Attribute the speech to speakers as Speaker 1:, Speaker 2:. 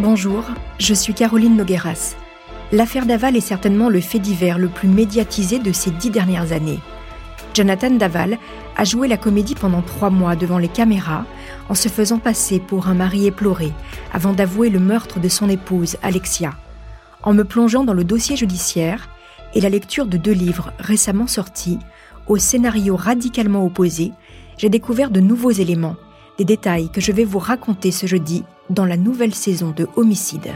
Speaker 1: Bonjour, je suis Caroline Nogueras. L'affaire Daval est certainement le fait divers le plus médiatisé de ces dix dernières années. Jonathan Daval a joué la comédie pendant trois mois devant les caméras en se faisant passer pour un mari éploré avant d'avouer le meurtre de son épouse, Alexia. En me plongeant dans le dossier judiciaire et la lecture de deux livres récemment sortis, au scénario radicalement opposé, j'ai découvert de nouveaux éléments, des détails que je vais vous raconter ce jeudi dans la nouvelle saison de Homicide.